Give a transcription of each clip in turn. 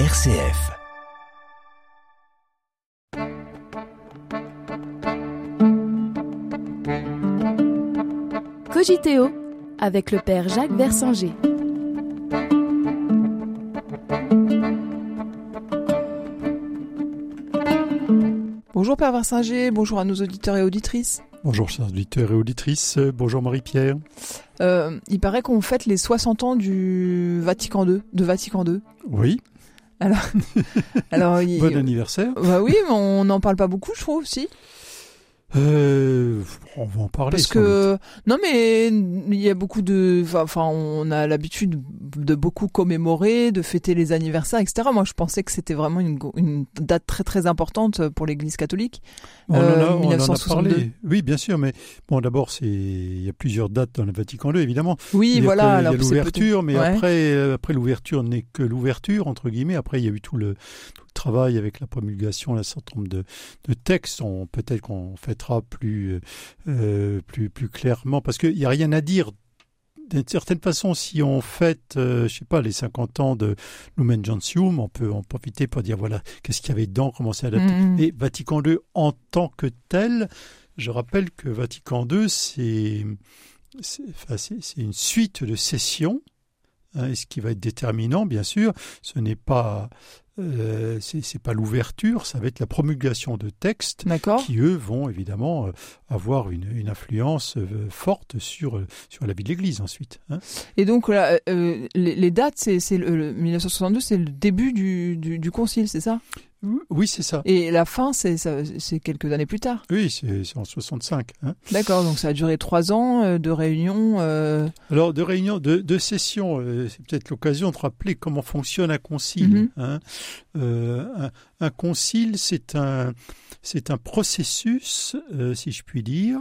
RCF. Cogiteo avec le père Jacques Versanger. Bonjour Père Versinger, bonjour à nos auditeurs et auditrices. Bonjour chers auditeurs et auditrices, bonjour Marie-Pierre. Euh, il paraît qu'on fête les 60 ans du Vatican II, de Vatican II. Oui. Alors, alors il- Bon anniversaire. Bah oui, mais on n'en parle pas beaucoup, je trouve, si. Euh, on va en parler. Parce que non, mais il y a beaucoup de, enfin- on a l'habitude de beaucoup commémorer, de fêter les anniversaires, etc. Moi, je pensais que c'était vraiment une, date très très importante pour l'Église catholique. On, en a, euh, on en a 1962. parlé. Oui, bien sûr, mais bon, d'abord, c'est il y a plusieurs dates dans le Vatican II, évidemment. Oui, voilà. il y a l'ouverture, mais ouais. après, euh, après l'ouverture n'est que l'ouverture entre guillemets. Après, il y a eu tout le, tout le travail avec la promulgation d'un certain nombre de, de textes. On peut-être qu'on plus, euh, plus, plus clairement, parce qu'il n'y a rien à dire. D'une certaine façon, si on fête, euh, je sais pas, les 50 ans de Lumen Gentium, on peut en profiter pour dire voilà, qu'est-ce qu'il y avait dedans, comment c'est adapté. Mhm. Et Vatican II en tant que tel, je rappelle que Vatican II, c'est c'est enfin, une suite de sessions. hein, et ce qui va être déterminant, bien sûr, ce n'est pas euh, c'est pas l'ouverture, ça va être la promulgation de textes qui eux vont évidemment euh, avoir une, une influence euh, forte sur euh, sur la vie de l'Église ensuite. hein. Et donc là, euh, les, les dates, c'est c'est le, le 1962, c'est le début du, du, du concile, c'est ça? Oui, c'est ça. Et la fin, c'est quelques années plus tard. Oui, c'est en 65. hein. D'accord, donc ça a duré trois ans euh, de réunions. euh, Alors, de réunions, de, de sessions, euh, c'est peut-être l'occasion de rappeler comment fonctionne un concile. Mhm. hein. Un, un concile, c'est un, c'est un processus, si je puis dire,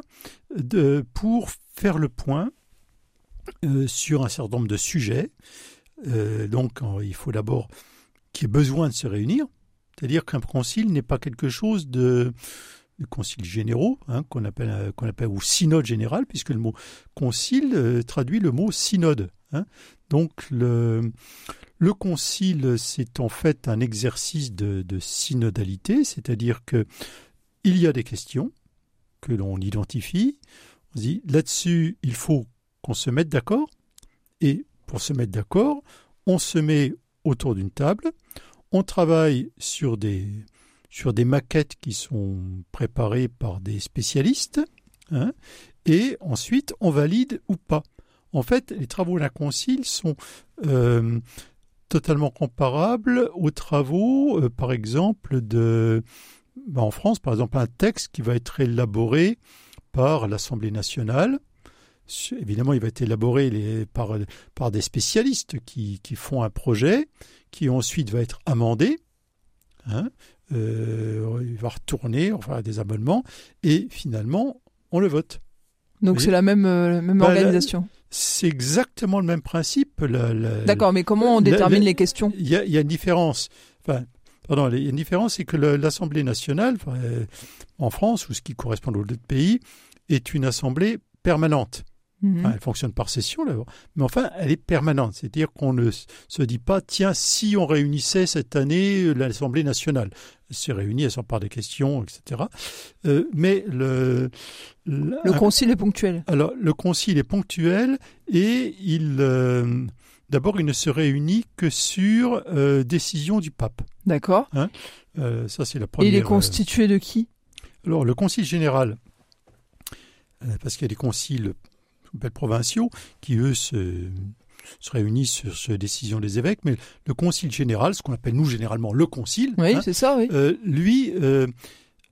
de, pour faire le point sur un certain nombre de sujets. Donc, il faut d'abord qu'il y ait besoin de se réunir. C'est-à-dire qu'un concile n'est pas quelque chose de, de concile généraux, hein, qu'on appelle, euh, qu'on appelle, ou synode général, puisque le mot concile euh, traduit le mot synode. hein. Donc le, le concile, c'est en fait un exercice de, de synodalité, c'est-à-dire que il y a des questions que l'on identifie. On dit là-dessus, il faut qu'on se mette d'accord, et pour se mettre d'accord, on se met autour d'une table, on travaille sur des sur des maquettes qui sont préparées par des spécialistes, hein, et ensuite on valide ou pas. En fait, les travaux d'un concile sont euh, totalement comparables aux travaux, euh, par exemple, de, ben, en France, par exemple, un texte qui va être élaboré par l'Assemblée nationale. Évidemment, il va être élaboré les- par, par des spécialistes qui, qui font un projet, qui ensuite va être amendé. hein, euh, il va retourner, enfin des abonnements, et finalement, on le vote. donc c'est la même, euh, même Bah, organisation. C'est exactement le même principe. D'accord, mais comment on détermine la- les questions? Il y, a, il y a une différence. Enfin, pardon, il y a une différence, c'est que l'Assemblée nationale, euh, en France, ou ce qui correspond aux autres pays, est une assemblée permanente. Mhm. Enfin, elle fonctionne par session. Mais enfin, elle est permanente. C'est-à-dire qu'on ne se dit pas, tiens, si on réunissait cette année euh, l'Assemblée nationale. Elle se réunit, elle s'empare des questions, etc. Euh, mais le, le, Le un- concile est ponctuel. alors, le concile est ponctuel et il, euh, d'abord, il ne se réunit que sur euh, décision du pape. D'accord. Euh, ça, c'est la Et première. il est constitué de qui? Alors, le concile général, parce qu'il y a des conciles appelle provinciaux qui, eux, se, se réunissent sur, sur décision des évêques, mais le concile général, ce qu'on appelle nous généralement le concile, Oui, hein, c'est ça, oui. euh, lui, euh,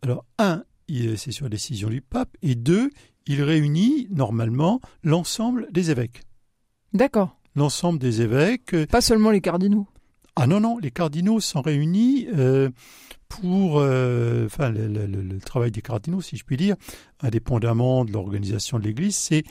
alors, un, il- c'est sur décision du pape, et deux, il réunit normalement l'ensemble des évêques. D'accord. L'ensemble des évêques. euh, Pas seulement les cardinaux. Ah non, non, les cardinaux sont réunis euh, pour euh, enfin, le, le- le- le travail des cardinaux, si je puis dire, indépendamment de l'organisation de l'Église, c'est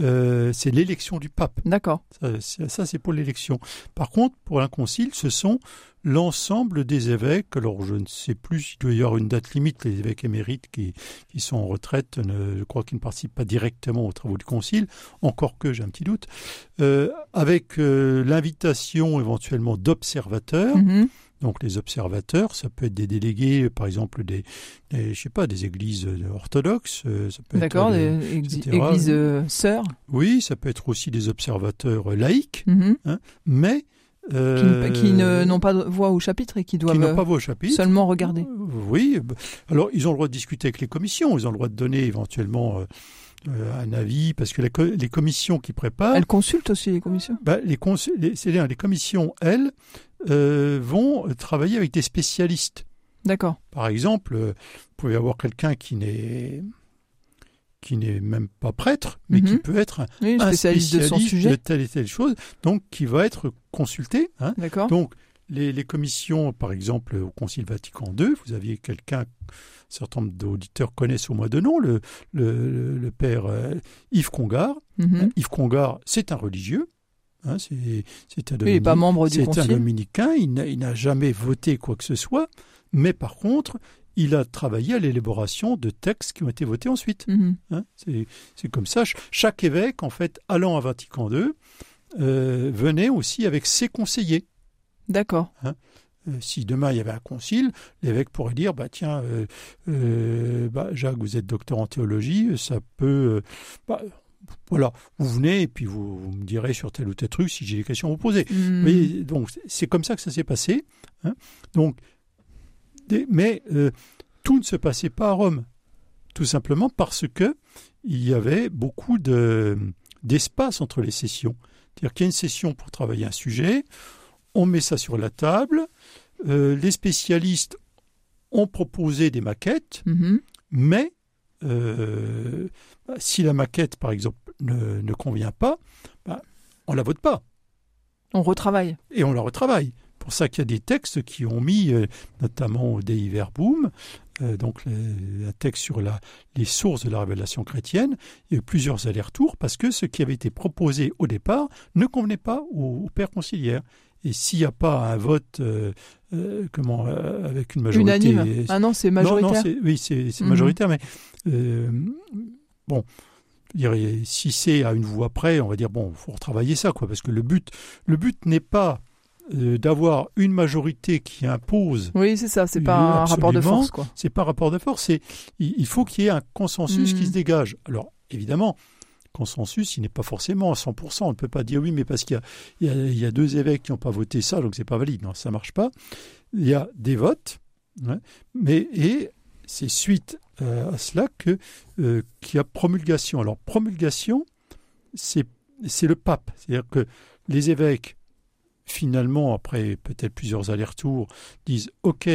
euh, l'élection du pape. D'accord. Ça, c'est- ça, c'est pour l'élection. Par contre, pour un concile, ce sont l'ensemble des évêques. Alors, je ne sais plus s'il doit y avoir une date limite. Les évêques émérites qui, qui sont en retraite, ne- je crois qu'ils ne participent pas directement aux travaux du concile, encore que j'ai un petit doute. Euh, avec euh, l'invitation éventuellement d'observateurs, Mhm. Donc les observateurs, ça peut être des délégués, par exemple des, des je sais pas, des églises euh, orthodoxes. euh, ça peut être D'accord, des- des églises euh, sœurs. Oui, ça peut être aussi des observateurs laïcs, Mhm. mais Qui, euh, qui ne- n'ont pas de voix au chapitre et qui qui doivent n'ont pas voix au chapitre. seulement regarder. Oui, bah, alors ils ont le droit de discuter avec les commissions, ils ont le droit de donner éventuellement euh, euh, un avis, parce que la co- les commissions qui préparent, Elles consultent aussi les commissions. bah, les, cons- les- c'est-à-dire les commissions, elles, euh, vont travailler avec des spécialistes. D'accord. Par exemple, euh, vous pouvez avoir quelqu'un qui n'est qui n'est même pas prêtre, mais qui Mhm. peut être un, Oui, un spécialiste de son spécialiste sujet. de telle et telle chose, donc qui va être consulté. hein. D'accord. Donc, les, les commissions, par exemple, au Concile Vatican II, vous aviez quelqu'un, un certain nombre d'auditeurs connaissent au moins de nom, le, le, le- le père euh, Yves Congar. Mhm. Yves Congar, c'est un religieux, hein, c'est un Oui, un dominicain, il n'a- jamais voté quoi que ce soit, mais par contre, il a travaillé à l'élaboration de textes qui ont été votés ensuite. Mhm. hein. C'est comme ça. Ch- Chaque évêque, en fait, allant à Vatican II, euh, venait aussi avec ses conseillers. D'accord. Euh, si demain il y avait un concile, l'évêque pourrait dire bah tiens, euh, euh, bah, Jacques, vous êtes docteur en théologie, ça peut, bah, voilà, vous venez et puis vous, vous me direz sur tel ou tel truc si j'ai des questions à vous poser. Voyez, donc c'est comme ça que ça s'est passé. hein. Donc, des- mais euh, tout ne se passait pas à Rome, tout simplement parce que il y avait beaucoup de d'espace entre les sessions. C'est-à-dire qu'il y a une session pour travailler un sujet, on met ça sur la table, euh, les spécialistes ont proposé des maquettes, Mhm. mais euh, bah, si la maquette, par exemple, ne, ne convient pas, bah, on la vote pas On retravaille. et on la retravaille. Pour ça qu'il y a des textes qui ont mis, euh, notamment au Dei Verbum, euh, donc le- un texte sur la, les sources de la révélation chrétienne, il y a eu plusieurs allers-retours parce que ce qui avait été proposé au départ ne convenait pas au, au père conciliaire. Et s'il n'y a pas un vote euh, euh, comment, euh, avec une majorité... Unanime. Ah non, c'est Non, majoritaire. non, c'est- oui, c'est Mhm. majoritaire, mais bon, dirais, si c'est à une voix près, on va dire bon, faut retravailler ça, quoi, parce que le but, le but n'est pas d'avoir une majorité qui impose. Oui, c'est ça. C'est pas un rapport de force, quoi. C'est pas un rapport de force. C'est il, faut qu'il y ait un consensus Mhm. qui se dégage. Alors évidemment. Consensus, il n'est pas forcément à 100%. On ne peut pas dire oui, mais parce qu'il y a, y y deux évêques qui n'ont pas voté ça, donc c'est pas valide. Non, ça marche pas. Il y a des votes, hein, mais et c'est suite euh, à cela que euh, qu'il y a promulgation. Alors promulgation, c'est le pape, c'est-à-dire que les évêques finalement après peut-être plusieurs allers-retours disent OK,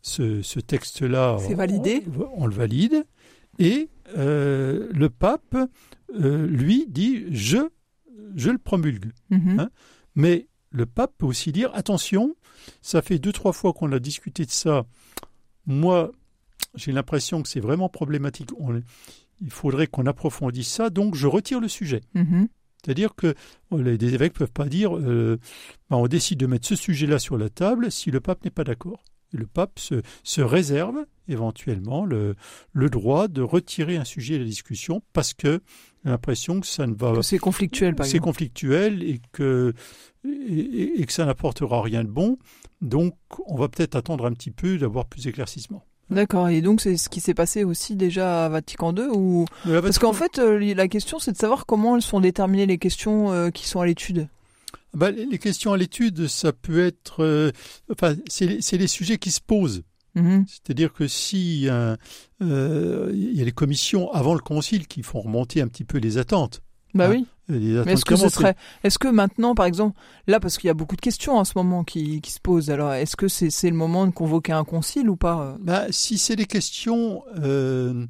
ce, ce texte-là, C'est on- validé. on, on le valide, et euh, le pape euh, lui dit je je le promulgue. Mhm. Hein Mais le pape peut aussi dire attention, ça fait deux, trois fois qu'on a discuté de ça. Moi, j'ai l'impression que c'est vraiment problématique. On- il faudrait qu'on approfondisse ça, donc je retire le sujet. Mhm. C'est-à-dire que oh, les évêques ne peuvent pas dire euh, ben, on décide de mettre ce sujet-là sur la table si le pape n'est pas d'accord. Le pape se, se réserve éventuellement le, le droit de retirer un sujet de la discussion parce que a l'impression que ça ne va c'est conflictuel, par c'est conflictuel et que, et, que ça n'apportera rien de bon. Donc, on va peut-être attendre un petit peu d'avoir plus d'éclaircissement. D'accord. Et donc, c'est ce qui s'est passé aussi déjà à Vatican II ou... Là, Parce qu'en fait, euh, la question, c'est de savoir comment elles sont déterminées les questions euh, qui sont à l'étude. Bah, les questions à l'étude, ça peut être. euh, enfin, c'est les, sujets qui se posent. Mhm. C'est-à-dire que si euh, euh, il y a les commissions avant le concile qui font remonter un petit peu les attentes. Bah Ah, oui. Est-ce que ce serait, est-ce que maintenant, par exemple, là, parce qu'il y a beaucoup de questions en ce moment qui, qui se posent, alors est-ce que c'est le moment de convoquer un concile ou pas? Bah, si c'est des questions, euh,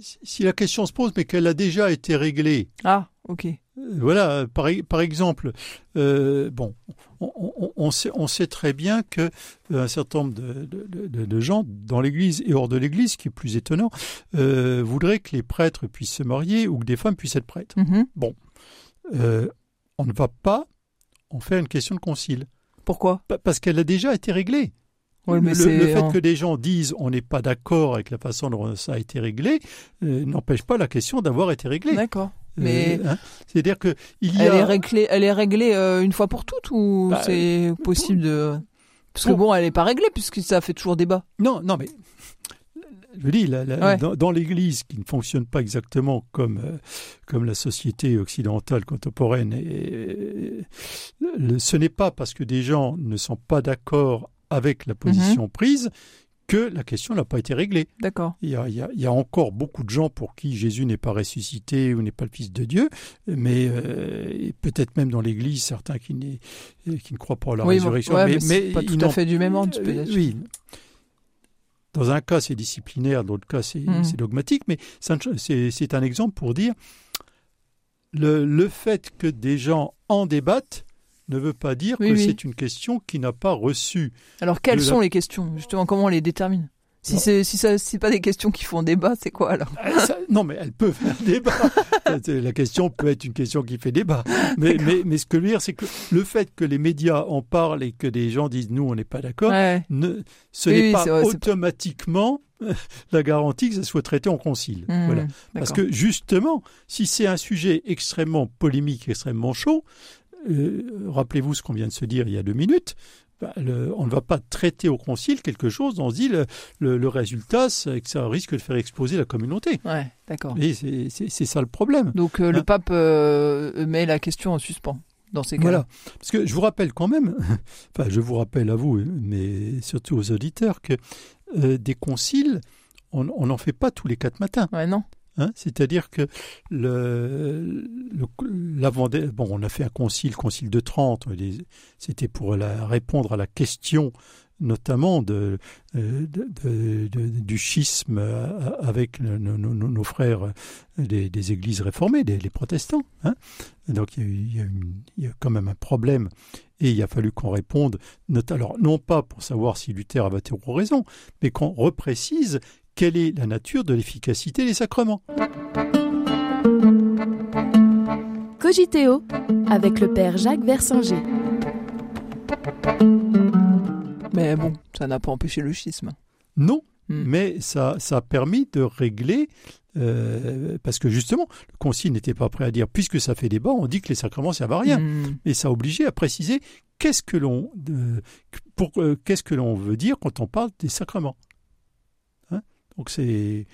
si- la question se pose mais qu'elle a déjà été réglée, Ah, ok. Euh, Voilà, par, par exemple, euh, bon, on, on- on sait, on sait très bien que euh, un certain nombre de, de- de- de gens dans l'Église et hors de l'Église, ce qui est plus étonnant, euh, voudraient que les prêtres puissent se marier ou que des femmes puissent être prêtres. Mhm. Euh, on ne va pas en faire une question de concile, Pourquoi? Pa- parce qu'elle a déjà été réglée. Mais le, fait en- que des gens disent on n'est pas d'accord avec la façon dont ça a été réglé euh, n'empêche pas la question d'avoir été réglée. D'accord. Mais Euh, hein, C'est-à-dire que il y elle a est réglée, elle est réglée euh, une fois pour toutes ou Bah, c'est possible de Parce que bon, elle n'est pas réglée puisque ça fait toujours débat. Non, non, mais je la, la, Ouais. dans, dans l'Église, qui ne fonctionne pas exactement comme, euh, comme la société occidentale contemporaine, et, le- ce n'est pas parce que des gens ne sont pas d'accord avec la position prise que la question n'a pas été réglée. D'accord. Il y, a, il, y a, il y a encore beaucoup de gens pour qui Jésus n'est pas ressuscité ou n'est pas le Fils de Dieu, mais euh, peut-être même dans l'Église, certains qui, n'est- qui ne croient pas à la oui, bon, résurrection. ouais, mais, mais, c'est pas tout à fait du même ordre, peux euh, oui. Dans un cas, c'est disciplinaire, dans l'autre cas, c'est Mhm. dogmatique, mais c'est un exemple pour dire le, le fait que des gens en débattent ne veut pas dire Oui, que oui. c'est une question qui n'a pas reçu. Alors, quelles la- sont les questions Justement, comment on les détermine? Si c'est si ça c'est pas des questions qui font débat, c'est quoi alors? Ça- non, mais elle peut faire débat. la question peut être une question qui fait débat. Mais, mais, mais ce que je veux dire, c'est que le fait que les médias en parlent et que des gens disent nous, on n'est pas d'accord, Ouais. ne, ce Oui, n'est oui, pas vrai, automatiquement la garantie que ça soit traité en concile. Mmh, Voilà. Parce que justement, si c'est un sujet extrêmement polémique, extrêmement chaud, euh, rappelez-vous ce qu'on vient de se dire il y a deux minutes, bah, le- on ne va pas traiter au concile quelque chose dont on se dit le, le- le résultat, c'est que ça risque de faire exploser la communauté. Ouais, d'accord. Et c'est- ça le problème. Donc euh, le Hein pape euh, met la question en suspens dans ces cas. Voilà. Parce que je vous rappelle quand même, enfin je vous rappelle à vous, mais surtout aux auditeurs, que euh, des conciles, on on n'en fait pas tous les quatre matins. Ouais, non. Hein, C'est-à-dire que le, le- bon, on a fait un concile, concile de Trente, c'était pour la- répondre à la question notamment de, euh, du schisme euh, avec nos, frères euh, des, églises réformées, des, les protestants. hein. Donc il y, a eu, il, quand même un problème et il a fallu qu'on réponde, alors non pas pour savoir si Luther avait tort raison, mais qu'on reprécise quelle est la nature de l'efficacité des sacrements? Cogiteo avec le père Jacques Versinger. Mais bon, ça n'a pas empêché le schisme. Non, Hmm. mais ça, ça a permis de régler, euh, parce que justement, le concile n'était pas prêt à dire, puisque ça fait débat, on dit que les sacrements servent à rien. Hmm. Et ça a obligé à préciser qu'est-ce que l'on euh, pour euh, qu'est-ce que l'on veut dire quand on parle des sacrements. Donc c'est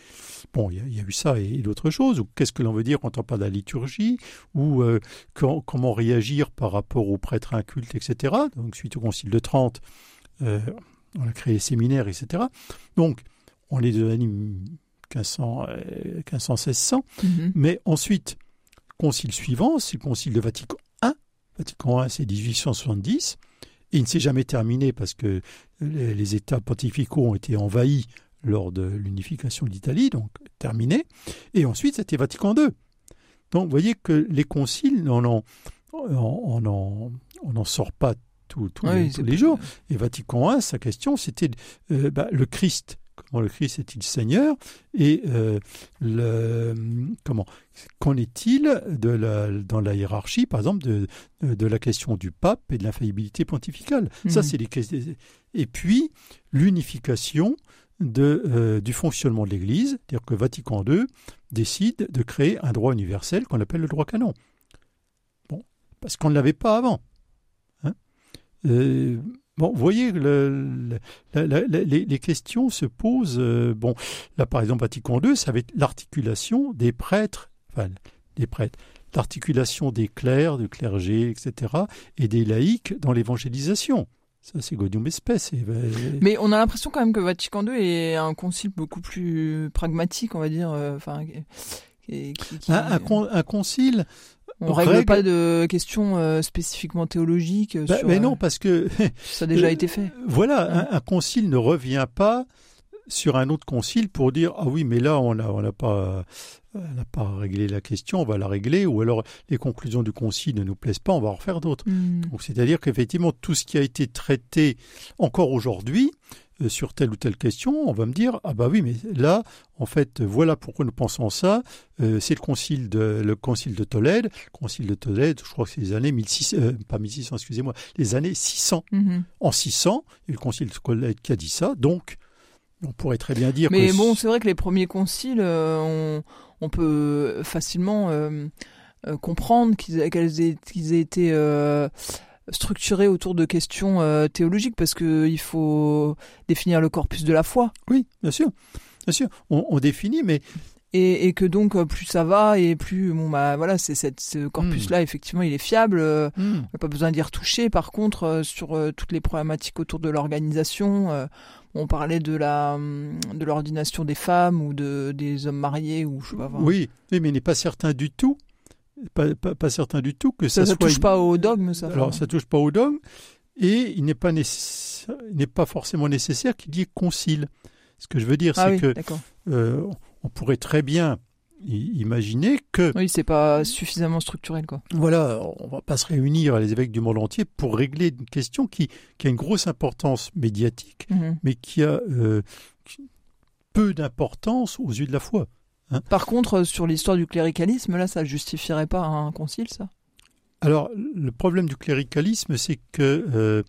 bon, il y, a- il y a eu ça et, et d'autres choses. Ou qu'est-ce que l'on veut dire quand on parle de la liturgie? Ou euh, quand- comment réagir par rapport aux prêtres incultes, etc. Donc suite au Concile de Trente, euh, on a créé les séminaires, etc. Donc on est de l'année 1500, euh, 1500-1600. Mhm. Mais ensuite, concile suivant, c'est le concile de Vatican I. Vatican I, c'est 1870. Et il ne s'est jamais terminé parce que les, les États pontificaux ont été envahis lors de l'unification d'Italie, donc terminé. Et ensuite, c'était Vatican II. Donc, vous voyez que les conciles, on n'en on, on en- on n'en sort pas tous Oui, les, tous les jours. Et Vatican I, sa question, c'était euh, bah, le Christ. Comment le Christ est-il Seigneur? Et euh, le, comment Qu'en est-il de la, dans la hiérarchie, par exemple, de, de, de la question du pape et de l'infaillibilité pontificale? Ça, Mhm. c'est questions. Et puis, l'unification euh, du fonctionnement de l'Église, c'est-à-dire que Vatican II décide de créer un droit universel qu'on appelle le droit canon. Bon, parce qu'on ne l'avait pas avant. Hein Euh, Bon, vous voyez, les, questions se posent. euh, bon, là, par exemple, Vatican II, ça va être l'articulation des prêtres, des prêtres, l'articulation des clercs, du clergé, etc., et des laïcs dans l'évangélisation. Ça, c'est Gaudium Espèce. Mais on a l'impression quand même que Vatican II est un concile beaucoup plus pragmatique, on va dire. euh, Enfin, qui- qui- qui- un, un con- un concile. on règle, règle- pas de questions euh, spécifiquement théologiques. bah, sur, mais euh, non, parce que ça a déjà été fait. Voilà, Ouais. un, un concile ne revient pas sur un autre concile pour dire ah oui mais là on n'a on n'a pas on n'a pas réglé la question on va la régler ou alors les conclusions du concile ne nous plaisent pas on va en refaire d'autres. Hmm. donc c'est-à-dire qu'effectivement tout ce qui a été traité encore aujourd'hui euh, sur telle ou telle question on va me dire ah bah oui mais là en fait voilà pourquoi nous pensons ça. Euh, c'est le concile de le concile de Tolède. Le concile de Tolède je crois que c'est les années 1600 euh, pas 1600 excusez-moi les années 600 Mhm. en 600, et le concile de Colette qui a dit ça, donc on pourrait très bien dire Mais que... bon, c'est vrai que les premiers conciles, euh, on, on peut facilement euh, euh, comprendre qu'ils qu'elles aient, été euh, structuré autour de questions euh, théologiques parce que il faut définir le corpus de la foi. Oui, bien sûr, bien sûr. On, on définit, mais et, et, que donc euh, plus ça va et plus bon bah voilà c'est ce corpus là effectivement il est fiable euh, mm. on n'a pas besoin d'y retoucher par contre euh, sur euh, toutes les problématiques autour de l'organisation euh, on parlait de la de l'ordination des femmes ou de des hommes mariés ou je sais pas enfin, oui, mais il n'est pas certain du tout, pas, pas, pas certain du tout que ça, ça, ça soit. touche pas au dogme ça Alors ça touche pas au dogme et il n'est pas n'est pas forcément nécessaire qu'il y ait concile. Ce que je veux dire, ah c'est oui que euh, on pourrait très bien imaginer que oui c'est pas suffisamment structurel quoi voilà, on va pas se réunir les évêques du monde entier pour régler une question qui, qui a une grosse importance médiatique, Mhm. mais qui a euh, peu d'importance aux yeux de la foi. par contre euh, sur l'histoire du cléricalisme là ça justifierait pas un concile ça? Alors, le problème du cléricalisme, c'est que euh,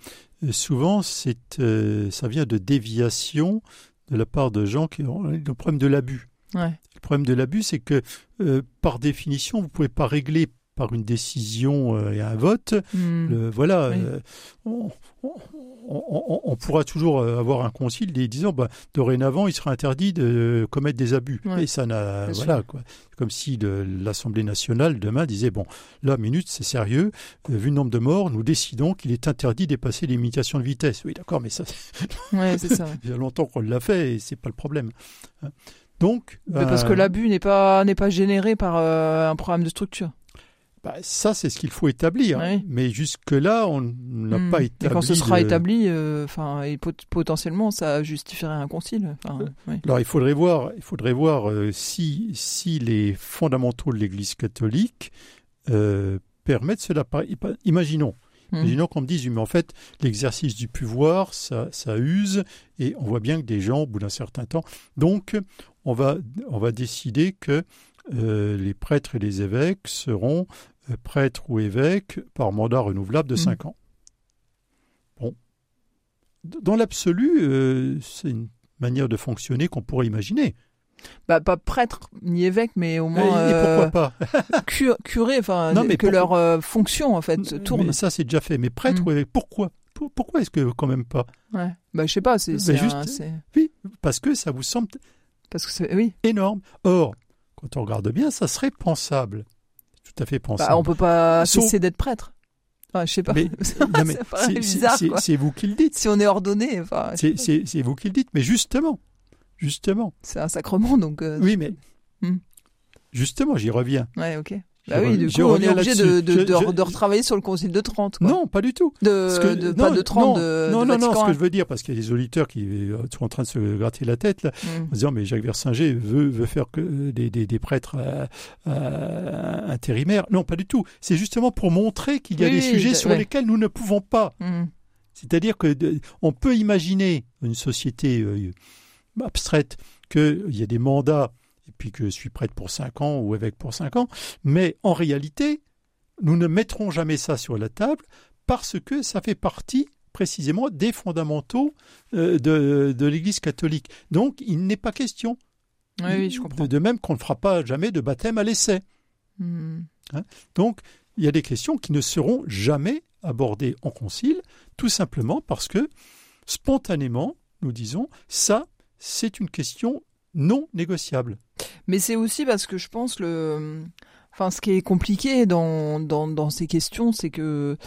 souvent, c'est, euh, ça vient de déviation de la part de gens qui ont le problème de l'abus. ouais problème de l'abus, c'est que, euh, par définition, vous ne pouvez pas régler par une décision euh, et un vote. Hmm. Le- voilà, Oui. euh, on, on- on- on- on pourra toujours avoir un concile des- disant bah, dorénavant il sera interdit de commettre des abus. Ouais. Et ça n'a voilà quoi. Comme si l'Assemblée nationale demain disait bon là minute c'est sérieux euh, vu le nombre de morts nous décidons qu'il est interdit de dépasser les limitations de vitesse. Oui d'accord mais ça ouais c'est ça il y a longtemps qu'on l'a fait et c'est pas le problème. hein. Donc Mais parce euh, que l'abus n'est pas n'est pas généré par euh, un programme de structure. bah, ça c'est ce qu'il faut établir. Oui. Mais jusque là on n'a Hmm. pas Et établi. quand ce sera le- établi, euh, enfin, et pot- potentiellement, ça justifierait un concile. Oui. Alors il faudrait voir, il faudrait voir euh, si, si les fondamentaux de l'Église catholique euh, permettent cela. Imaginons, Hmm. imaginons qu'on me dise, mais en fait, l'exercice du pouvoir, ça, ça use, et on voit bien que des gens, au bout d'un certain temps, donc on va, on va décider que euh, les prêtres et les évêques seront euh, prêtres ou évêques par mandat renouvelable de Hmm. 5 ans. Bon. Dans l'absolu, euh, c'est une manière de fonctionner qu'on pourrait imaginer. Bah, pas prêtre ni évêque, mais au moins et euh, pourquoi pas? cu- curé, enfin, que leur euh, fonction en fait tourne. Mais ça, c'est déjà fait. Mais prêtre Mm. ou évêque, pourquoi? Pour- Pourquoi est-ce que quand même pas? Ouais. Bah, je sais pas, c'est juste- un- Oui, parce que ça vous semble parce que c'est oui. énorme. Or, quand on regarde bien, ça serait pensable. Tout à fait pensable. Bah, on peut pas Sauf- cesser d'être prêtre. Enfin, je sais pas. C'est- bizarre. c'est- vous qui le dites. Si on est ordonné, enfin, c'est vous qui le dites. Mais justement, justement. c'est un sacrement, donc. euh, Oui, mais Mm. justement, j'y reviens. Ouais, ok. Bah oui, du coup, on est obligé de, de, Je- de, je- de retravailler sur le concile de Trente. Quoi. Non, pas du tout. De, que- de- non, pas de 30 non, de, non, non, non, ce que je veux dire, parce qu'il y a des auditeurs qui euh, sont en train de se gratter la tête, là, Mm. en disant mais Jacques Versinger veut, veut faire que euh, des, des, des prêtres euh, euh, intérimaires. Non, pas du tout. C'est justement pour montrer qu'il y a Oui, des sujets sur ouais. lesquels nous ne pouvons pas. Mm. C'est-à-dire que on peut imaginer une société euh, abstraite qu'il y a des mandats et puis que je suis prêtre pour 5 ans ou évêque pour 5 ans, mais en réalité, nous ne mettrons jamais ça sur la table parce que ça fait partie précisément des fondamentaux euh, de, de l'Église catholique. Donc, il n'est pas question. Oui, oui, je comprends. De, même qu'on ne fera pas jamais de baptême à l'essai. Mm. Donc, il y a des questions qui ne seront jamais abordées en concile, tout simplement parce que, spontanément, nous disons, ça, c'est une question non négociable. Mais c'est aussi parce que je pense le. Enfin, ce qui est compliqué dans, dans, dans ces questions, c'est que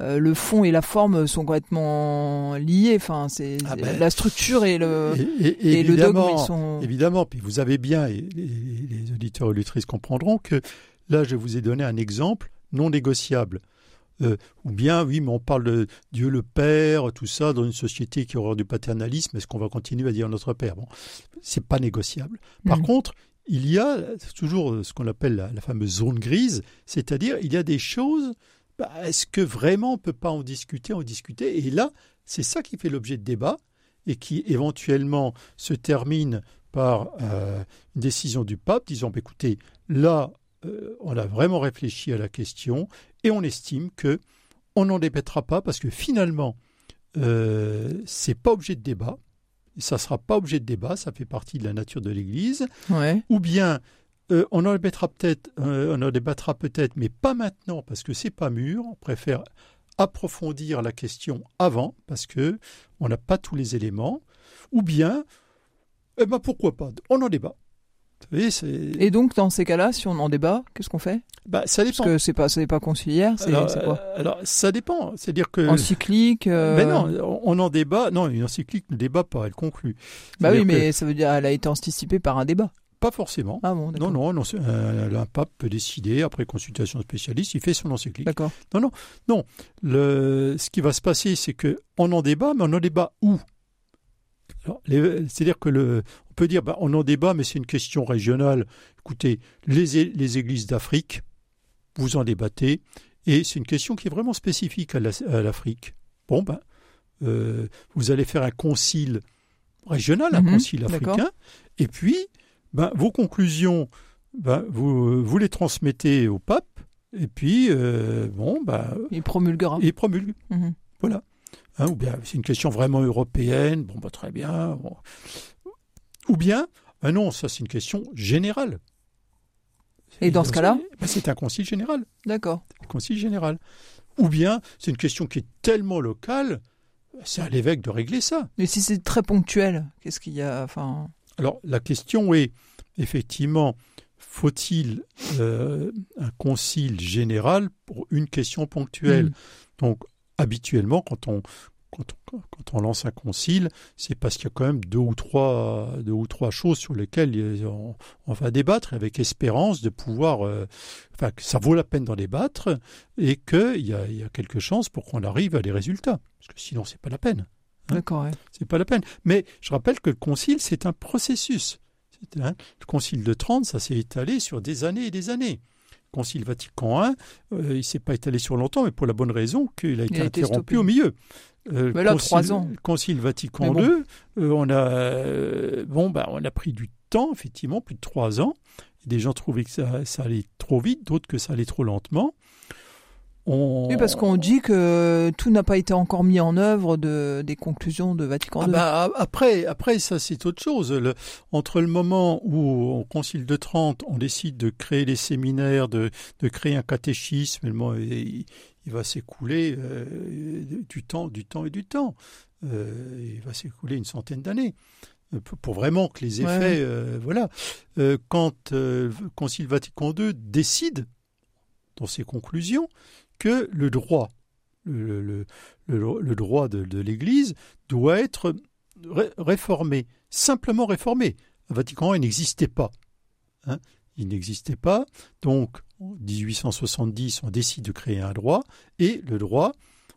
euh, le fond et la forme sont complètement liés. Enfin, c'est Ah ben, la structure et le, Et, et- et le dogme, ils sont. évidemment, puis vous avez bien, et les, les auditeurs et auditrices comprendront que là, je vous ai donné un exemple non négociable. Euh, ou bien, oui, mais on parle de Dieu le Père, tout ça, dans une société qui aura du paternalisme, est-ce qu'on va continuer à dire notre Père? Bon, c'est pas négociable. Par Mm. contre, il y a toujours ce qu'on appelle la, la fameuse zone grise, c'est-à-dire il y a des choses, bah, est-ce que vraiment on ne peut pas en discuter, en discuter? Et là, c'est ça qui fait l'objet de débat et qui éventuellement se termine par euh, une décision du pape disant bah, écoutez, là, euh, on a vraiment réfléchi à la question et on estime que on n'en débattra pas parce que finalement, euh, c'est pas objet de débat. Ça sera pas objet de débat, ça fait partie de la nature de l'Église. Ouais. Ou bien euh, on en débattra peut-être, euh, on en débattra peut-être, mais pas maintenant parce que c'est pas mûr. On préfère approfondir la question avant, parce que on n'a pas tous les éléments, ou bien, eh ben pourquoi pas, on en débat. Et donc, dans ces cas-là, si on en débat, qu'est-ce qu'on fait? Bah, ça dépend. Parce que c'est pas, c'est pas conciliaire, c'est quoi? euh, Alors, ça dépend. C'est-à-dire que. Encyclique. Euh... Ben non, on en débat. Non, une encyclique ne débat pas, elle conclut. Bah oui, mais ça veut dire qu'elle a été anticipée par un débat. Pas forcément. Ah bon, non, non, non un, pape peut décider, après consultation spécialiste, il fait son encyclique. D'accord. Non, non, non. Le, ce qui va se passer, c'est qu'on en débat, mais on en débat où? C'est-à-dire que le, on peut dire, bah, on en débat, mais c'est une question régionale. Écoutez, les, les églises d'Afrique, vous en débattez, et c'est une question qui est vraiment spécifique à l'Afrique. Bon, ben, euh, vous allez faire un concile régional, un mhm, concile africain, et puis ben, vos conclusions, ben, vous, vous les transmettez au pape, et puis, euh, bon, ben, il promulguera. Il promulgue. Mhm. Voilà. Hein, ou bien, c'est une question vraiment européenne, bon, ben, très bien. Ou bien, ben non, ça, c'est une question générale. Et dans ce cas-là ben, C'est un concile général. D'accord. Un concile général. Ou bien, c'est une question qui est tellement locale, c'est à l'évêque de régler ça. Mais si c'est très ponctuel, qu'est-ce qu'il y a enfin... Alors la question est, effectivement, faut-il euh, un concile général pour une question ponctuelle? Mm. Donc habituellement, quand on, quand, on lance un concile, c'est parce qu'il y a quand même deux ou trois, deux ou trois choses sur lesquelles on, va débattre avec espérance de pouvoir, euh, enfin, que ça vaut la peine d'en débattre et qu'il y a, il y a quelques chances pour qu'on arrive à des résultats. Parce que sinon, c'est pas la peine. Hein. D'accord. C'est pas la peine. Mais je rappelle que le concile, c'est un processus. Hein, le concile de Trente, ça s'est étalé sur des années et des années. Le concile Vatican I, euh, il ne s'est pas étalé sur longtemps, mais pour la bonne raison qu'il a été interrompu au milieu. Euh, mais là, trois ans. Concile Vatican II, euh, on, a, bon, bah, on a pris du temps, effectivement, plus de trois ans. Des gens trouvaient que ça, ça allait trop vite, d'autres que ça allait trop lentement. Oui, parce qu'on dit que tout n'a pas été encore mis en œuvre de, des conclusions de Vatican II. Ah bah, après, après, ça c'est autre chose. Le, entre le moment où, au Concile de Trente, on décide de créer les séminaires, de, de créer un catéchisme, il, il va s'écouler euh, du temps, du temps et du temps. Euh, il va s'écouler une centaine d'années euh, pour vraiment que les effets, voilà. quand le Concile Vatican II décide dans ses conclusions que le droit, le, droit de, l'Église doit être réformé, simplement réformé. Le Vatican il n'existait pas. Hein. il n'existait pas. Donc, en 1870, on décide de créer un droit, et le droit,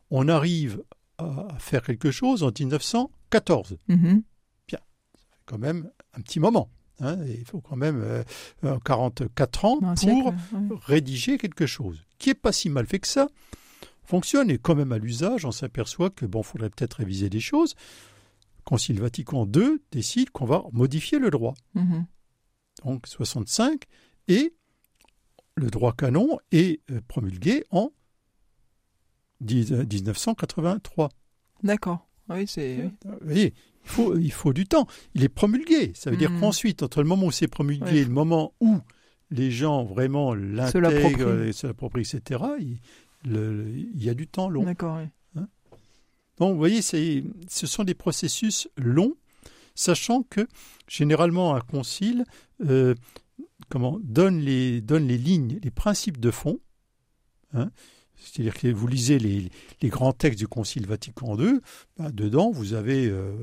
on arrive à faire quelque chose en 1914. Mm-hmm. Bien, ça fait quand même un petit moment. Hein, il faut quand même 44 euh, ans pour rédiger quelque chose qui est pas si mal fait que ça. Fonctionne et quand même à l'usage, on s'aperçoit que bon, faudrait peut-être réviser des choses. Concile Vatican II décide qu'on va modifier le droit. Mm-hmm. Donc 65 et le droit canon est euh, promulgué en 1983. D'accord. Oui, c'est. Vous voyez, il faut, il faut du temps. Il est promulgué. Ça veut dire mm. qu'ensuite, entre le moment où c'est promulgué et le moment où les gens vraiment l'intègrent, se l'approprient, etc., il, il, y a du temps long. D'accord. Hein Donc, vous voyez, ce sont des processus longs, sachant que généralement un concile euh, comment, donne, les, donne les lignes, les principes de fond. Hein, c'est-à-dire que vous lisez les, grands textes du Concile Vatican II, bah, dedans vous avez, euh,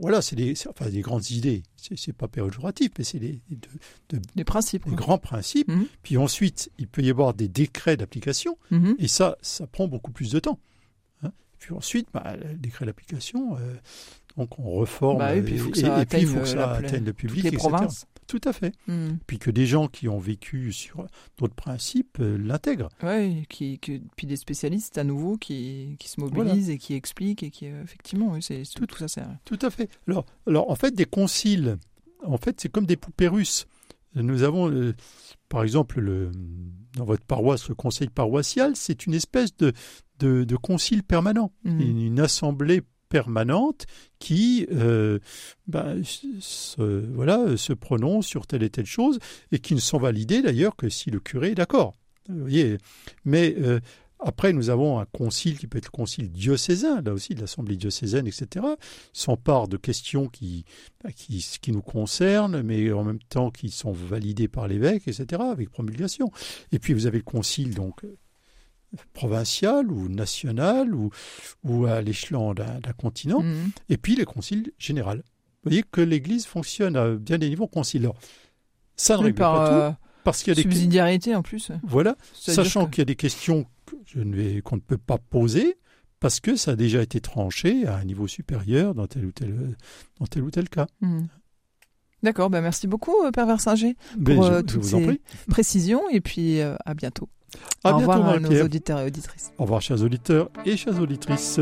voilà, c'est des, enfin, des grandes idées. C'est, pas péjoratif, mais c'est des, des principes, des grands principes. Mhm. Puis ensuite, il peut y avoir des décrets d'application, mhm. et ça, ça prend beaucoup plus de temps. Hein. Puis ensuite, bah, le décret d'application, euh, donc on reforme, bah et, puis il faut que ça, atteigne, le public, les provinces. Tout à fait. Hmm. Puis que des gens qui ont vécu sur d'autres principes euh, l'intègrent. Oui, qui, puis des spécialistes à nouveau qui, qui se mobilisent et qui expliquent et qui, euh, effectivement, oui, c'est, tout, tout ça sert. Tout à fait. Alors, alors, en fait, des conciles, en fait, c'est comme des poupées russes. Nous avons, euh, par exemple, le, dans votre paroisse, le conseil paroissial, c'est une espèce de, de, de concile permanent, hmm. une, une assemblée permanente qui euh, ben, se, voilà, se sur telle et telle chose et qui ne sont validées d'ailleurs que si le curé est d'accord. Mais euh, Après, nous avons un concile qui peut être le concile diocésain, là aussi de l'Assemblée diocésaine, etc., s'empare de questions qui, bah, qui, qui nous concernent, mais en même temps qui sont validées par l'évêque, etc., avec promulgation. Et puis vous avez le concile, donc, provincial ou national ou, ou à l'échelon d'un continent, Mhm. et puis le concile général. Vous voyez que l'Église fonctionne à bien des niveaux conciliaires. Ça ne Oui, règle pas tout, euh, parce qu'il y a des subsidiarité en plus. voilà, sachant qu'il y a des questions que je ne qu'on ne peut pas poser parce que ça a déjà été tranché à un niveau supérieur dans tel ou tel, dans tel, ou tel cas. Mhm. D'accord, ben merci beaucoup, euh, Père Versinger, Mais pour je, euh, toutes ces précisions et puis euh, à bientôt. À Au bientôt, revoir à nos auditeurs et auditrices. Au revoir, chers auditeurs et chères auditrices.